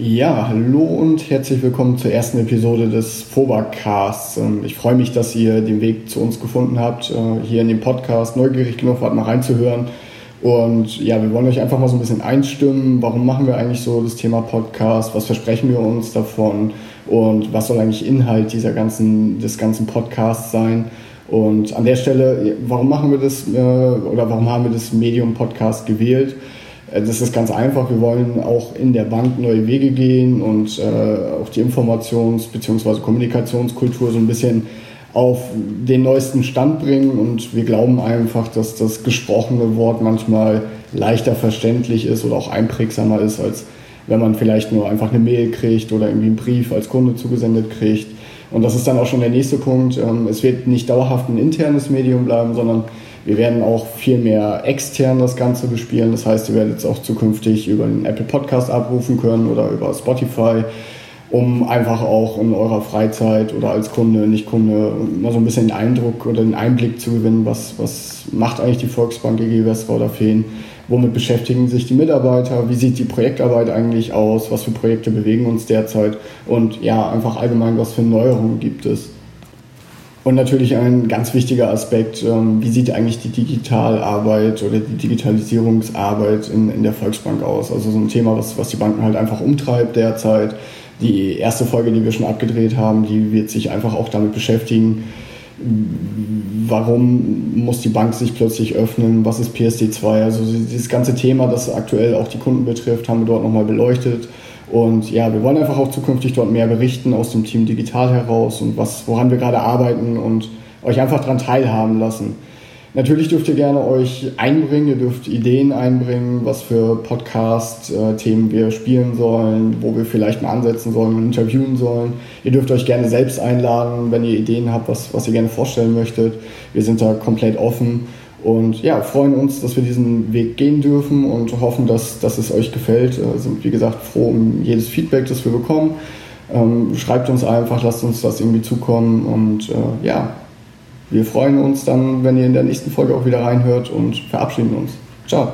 Ja, hallo und herzlich willkommen zur ersten Episode des Fobacasts. Ähm, ich freue mich, dass ihr den Weg zu uns gefunden habt, äh, hier in dem Podcast neugierig genug wart, mal reinzuhören. Und ja, wir wollen euch einfach mal so ein bisschen einstimmen. Warum machen wir eigentlich so das Thema Podcast? Was versprechen wir uns davon? Und was soll eigentlich Inhalt dieser ganzen, des ganzen Podcasts sein? Und an der Stelle, warum machen wir das äh, oder warum haben wir das Medium Podcast gewählt? Äh, das ist ganz einfach. Wir wollen auch in der Bank neue Wege gehen und äh, auch die Informations- bzw. Kommunikationskultur so ein bisschen auf den neuesten Stand bringen. Und wir glauben einfach, dass das gesprochene Wort manchmal leichter verständlich ist oder auch einprägsamer ist, als wenn man vielleicht nur einfach eine Mail kriegt oder irgendwie einen Brief als Kunde zugesendet kriegt. Und das ist dann auch schon der nächste Punkt. Ähm, es wird nicht dauerhaft ein internes Medium bleiben, sondern wir werden auch viel mehr extern das Ganze bespielen. Das heißt, ihr werdet es auch zukünftig über den Apple Podcast abrufen können oder über Spotify, um einfach auch in eurer Freizeit oder als Kunde, nicht Kunde, mal so ein bisschen den Eindruck oder den Einblick zu gewinnen, was, was macht eigentlich die Volksbank EG Westerwalder-Feen, womit beschäftigen sich die Mitarbeiter, wie sieht die Projektarbeit eigentlich aus, was für Projekte bewegen uns derzeit und ja, einfach allgemein, was für Neuerungen gibt es. Und natürlich ein ganz wichtiger Aspekt, ähm, wie sieht eigentlich die Digitalarbeit oder die Digitalisierungsarbeit in, in der Volksbank aus? Also so ein Thema, was, was die Banken halt einfach umtreibt derzeit. Die erste Folge, die wir schon abgedreht haben, die wird sich einfach auch damit beschäftigen, warum muss die Bank sich plötzlich öffnen, was ist PSD2, also dieses ganze Thema, das aktuell auch die Kunden betrifft, haben wir dort nochmal beleuchtet und ja, wir wollen einfach auch zukünftig dort mehr berichten aus dem Team Digital heraus und was, woran wir gerade arbeiten und euch einfach daran teilhaben lassen. Natürlich dürft ihr gerne euch einbringen, ihr dürft Ideen einbringen, was für Podcast-Themen wir spielen sollen, wo wir vielleicht mal ansetzen sollen und interviewen sollen. Ihr dürft euch gerne selbst einladen, wenn ihr Ideen habt, was, was ihr gerne vorstellen möchtet. Wir sind da komplett offen und ja, freuen uns, dass wir diesen Weg gehen dürfen und hoffen, dass, dass es euch gefällt. Wir sind, wie gesagt, froh um jedes Feedback, das wir bekommen. Ähm, schreibt uns einfach, lasst uns das irgendwie zukommen und äh, ja, wir freuen uns dann, wenn ihr in der nächsten Folge auch wieder reinhört und verabschieden uns. Ciao.